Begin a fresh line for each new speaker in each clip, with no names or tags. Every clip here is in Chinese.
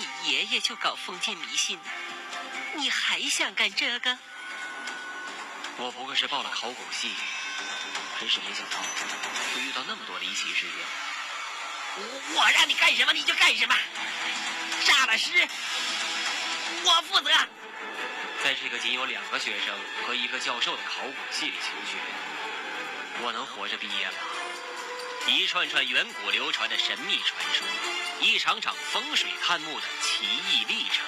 你爷爷就搞封建迷信呢，你还想干这个？
我不过是报了考古系，真是没想到会遇到那么多离奇事件。
我我让你干什么你就干什么，炸了尸，我负责。
在这个仅有两个学生和一个教授的考古系里求学，我能活着毕业吗？一串串远古流传的神秘传说，一场场风水探墓的奇异历程。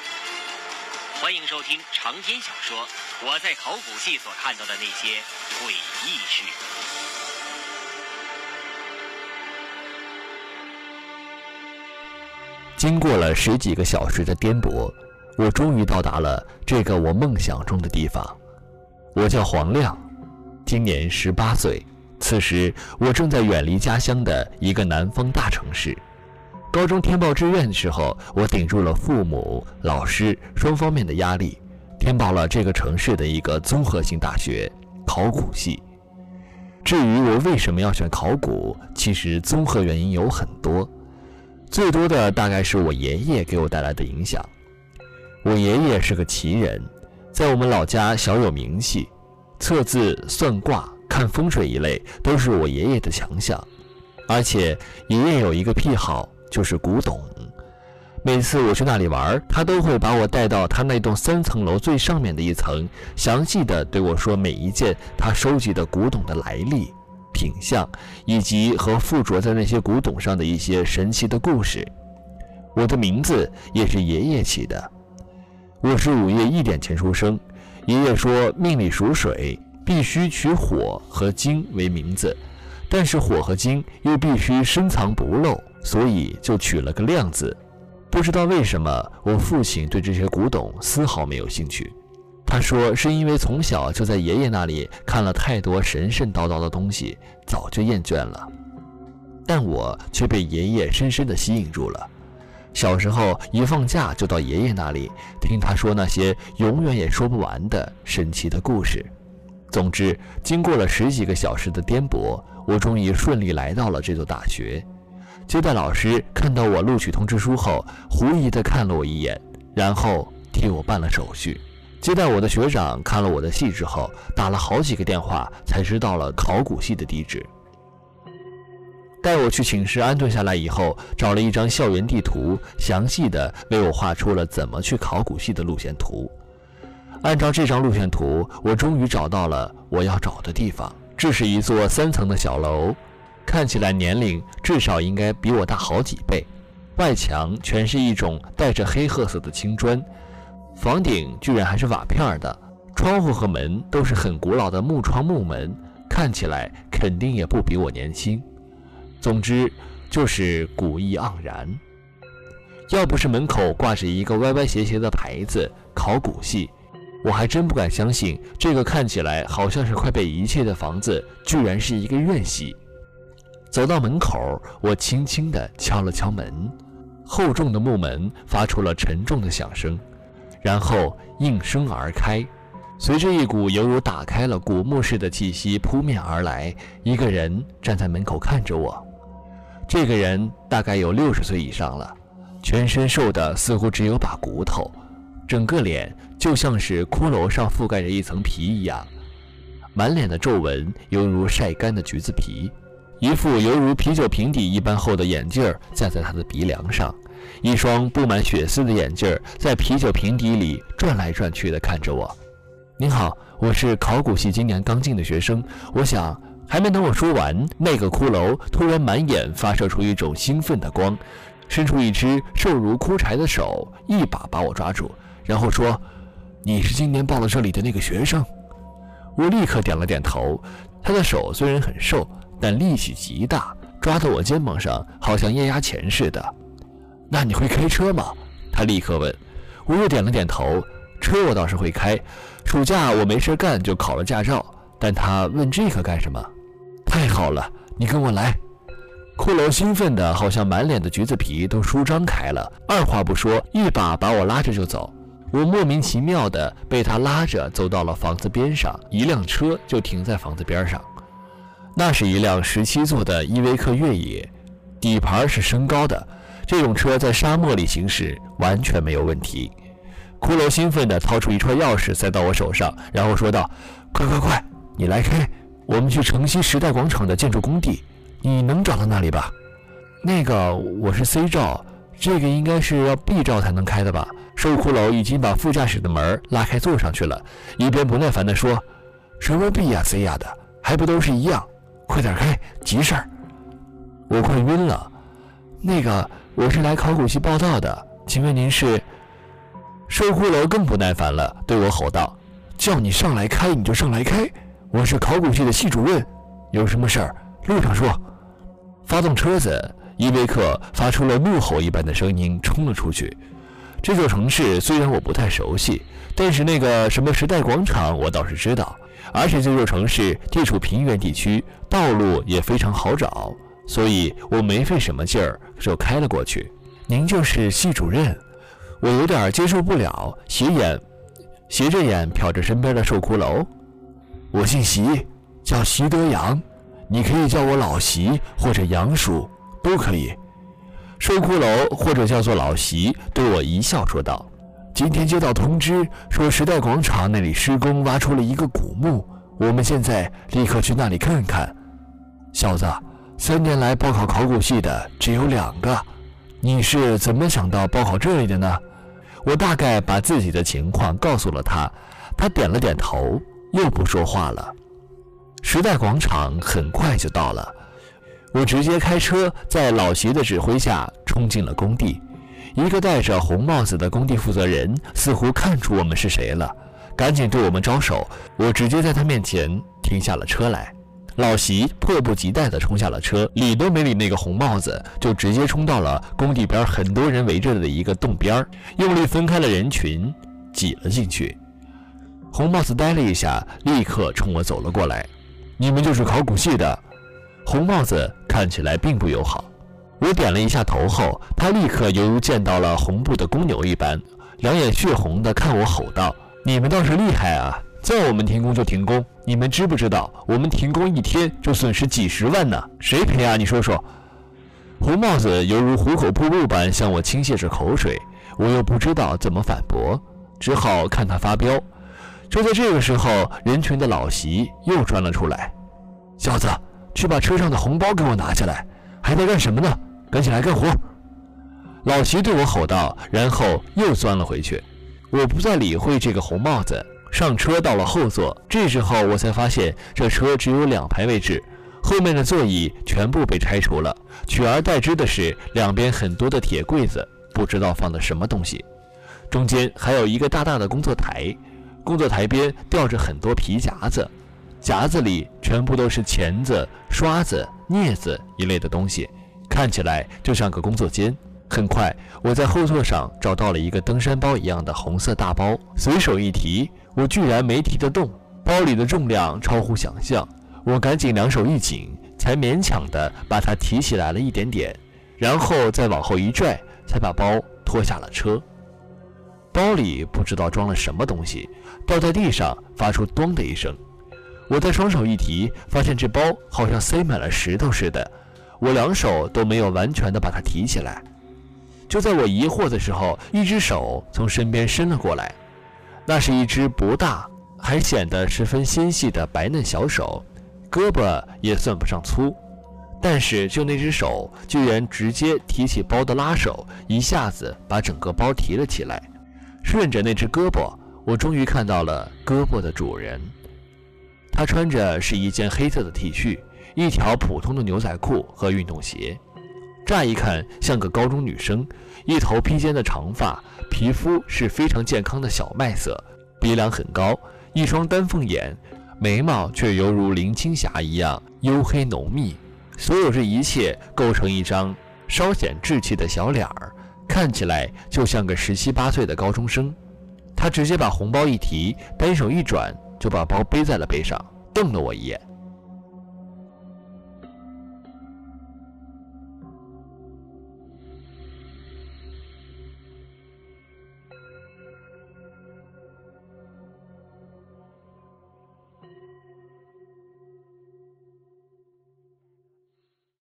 欢迎收听长篇小说《我在考古系所看到的那些诡异事》。
经过了十几个小时的颠簸，我终于到达了这个我梦想中的地方。我叫黄亮，今年十八岁。此时，我正在远离家乡的一个南方大城市。高中填报志愿的时候，我顶住了父母、老师双方面的压力，填报了这个城市的一个综合性大学——考古系。至于我为什么要选考古，其实综合原因有很多，最多的大概是我爷爷给我带来的影响。我爷爷是个奇人，在我们老家小有名气，测字、算卦。看风水一类都是我爷爷的强项，而且爷爷有一个癖好，就是古董。每次我去那里玩，他都会把我带到他那栋三层楼最上面的一层，详细的对我说每一件他收集的古董的来历、品相，以及和附着在那些古董上的一些神奇的故事。我的名字也是爷爷起的，我是午夜一点前出生，爷爷说命里属水。必须取火和金为名字，但是火和金又必须深藏不露，所以就取了个亮字。不知道为什么，我父亲对这些古董丝毫没有兴趣。他说是因为从小就在爷爷那里看了太多神神叨叨的东西，早就厌倦了。但我却被爷爷深深地吸引住了。小时候一放假就到爷爷那里听他说那些永远也说不完的神奇的故事。总之，经过了十几个小时的颠簸，我终于顺利来到了这座大学。接待老师看到我录取通知书后，狐疑地看了我一眼，然后替我办了手续。接待我的学长看了我的戏之后，打了好几个电话，才知道了考古系的地址。带我去寝室安顿下来以后，找了一张校园地图，详细的为我画出了怎么去考古系的路线图。按照这张路线图，我终于找到了我要找的地方。这是一座三层的小楼，看起来年龄至少应该比我大好几倍。外墙全是一种带着黑褐色的青砖，房顶居然还是瓦片的，窗户和门都是很古老的木窗木门，看起来肯定也不比我年轻。总之就是古意盎然。要不是门口挂着一个歪歪斜斜的牌子“考古系”。我还真不敢相信，这个看起来好像是快被遗弃的房子，居然是一个院系。走到门口，我轻轻地敲了敲门，厚重的木门发出了沉重的响声，然后应声而开。随着一股犹如打开了古墓似的气息扑面而来，一个人站在门口看着我。这个人大概有六十岁以上了，全身瘦得似乎只有把骨头。整个脸就像是骷髅上覆盖着一层皮一样，满脸的皱纹犹如晒干的橘子皮，一副犹如啤酒瓶底一般厚的眼镜儿架在他的鼻梁上，一双布满血丝的眼镜在啤酒瓶底里转来转去的看着我。您好，我是考古系今年刚进的学生，我想……还没等我说完，那个骷髅突然满眼发射出一种兴奋的光，伸出一只瘦如枯柴的手，一把把我抓住。然后说：“你是今年报了这里的那个学生。”我立刻点了点头。他的手虽然很瘦，但力气极大，抓到我肩膀上，好像液压钳似的。那你会开车吗？他立刻问。我又点了点头。车我倒是会开，暑假我没事干就考了驾照。但他问这个干什么？太好了，你跟我来。骷髅兴奋的，好像满脸的橘子皮都舒张开了，二话不说，一把把我拉着就走。我莫名其妙的被他拉着走到了房子边上，一辆车就停在房子边上。那是一辆十七座的依维柯越野，底盘是升高的，这种车在沙漠里行驶完全没有问题。骷髅兴奋地掏出一串钥匙塞到我手上，然后说道：“快快快，你来开，我们去城西时代广场的建筑工地，你能找到那里吧？”那个我是 C 照，这个应该是要 B 照才能开的吧？瘦骷髅已经把副驾驶的门拉开坐上去了，一边不耐烦地说：“什么 B 呀 C 呀的，还不都是一样？快点开，急事儿！”我快晕了。那个我是来考古系报道的，请问您是？瘦骷髅更不耐烦了，对我吼道：“叫你上来开你就上来开，我是考古系的系主任，有什么事儿路上说。”发动车子，伊维克发出了怒吼一般的声音，冲了出去。这座城市虽然我不太熟悉，但是那个什么时代广场我倒是知道，而且这座城市地处平原地区，道路也非常好找，所以我没费什么劲儿就开了过去。您就是系主任？我有点接受不了，斜眼，斜着眼瞟着身边的瘦骷髅。我姓席，叫席德阳，你可以叫我老席或者杨叔，都可以。瘦骷髅或者叫做老席，对我一笑说道：“今天接到通知，说时代广场那里施工挖出了一个古墓，我们现在立刻去那里看看。”小子，三年来报考考古系的只有两个，你是怎么想到报考这里的呢？我大概把自己的情况告诉了他，他点了点头，又不说话了。时代广场很快就到了，我直接开车在老席的指挥下冲进了工地。一个戴着红帽子的工地负责人似乎看出我们是谁了，赶紧对我们招手。我直接在他面前停下了车来。老席迫不及待地冲下了车，理都没理那个红帽子，就直接冲到了工地边很多人围着的一个洞边用力分开了人群，挤了进去。红帽子呆了一下，立刻冲我走了过来：“你们就是考古系的？”红帽子看起来并不友好。我点了一下头后，他立刻犹如见到了红布的公牛一般，两眼血红的看我吼道：“你们倒是厉害啊！”叫我们停工就停工，你们知不知道？我们停工一天就损失几十万呢，谁赔啊？你说说。红帽子犹如虎口瀑布般向我倾泻着口水，我又不知道怎么反驳，只好看他发飙。就在这个时候，人群的老席又钻了出来：“小子，去把车上的红包给我拿下来！还在干什么呢？赶紧来干活！”老齐对我吼道，然后又钻了回去。我不再理会这个红帽子。上车到了后座，这时候我才发现这车只有两排位置，后面的座椅全部被拆除了，取而代之的是两边很多的铁柜子，不知道放的什么东西。中间还有一个大大的工作台，工作台边吊着很多皮夹子，夹子里全部都是钳子、刷子、镊子一类的东西，看起来就像个工作间。很快，我在后座上找到了一个登山包一样的红色大包，随手一提。我居然没提得动，包里的重量超乎想象。我赶紧两手一紧，才勉强的把它提起来了一点点，然后再往后一拽，才把包拖下了车。包里不知道装了什么东西，掉在地上，发出“咚”的一声。我再双手一提，发现这包好像塞满了石头似的，我两手都没有完全的把它提起来。就在我疑惑的时候，一只手从身边伸了过来。那是一只不大，还显得十分纤细的白嫩小手，胳膊也算不上粗，但是就那只手，居然直接提起包的拉手，一下子把整个包提了起来。顺着那只胳膊，我终于看到了胳膊的主人。他穿着是一件黑色的 T 恤，一条普通的牛仔裤和运动鞋，乍一看像个高中女生，一头披肩的长发。皮肤是非常健康的小麦色，鼻梁很高，一双丹凤眼，眉毛却犹如林青霞一样黝黑浓密。所有这一切构成一张稍显稚气的小脸儿，看起来就像个十七八岁的高中生。他直接把红包一提，单手一转，就把包背在了背上，瞪了我一眼。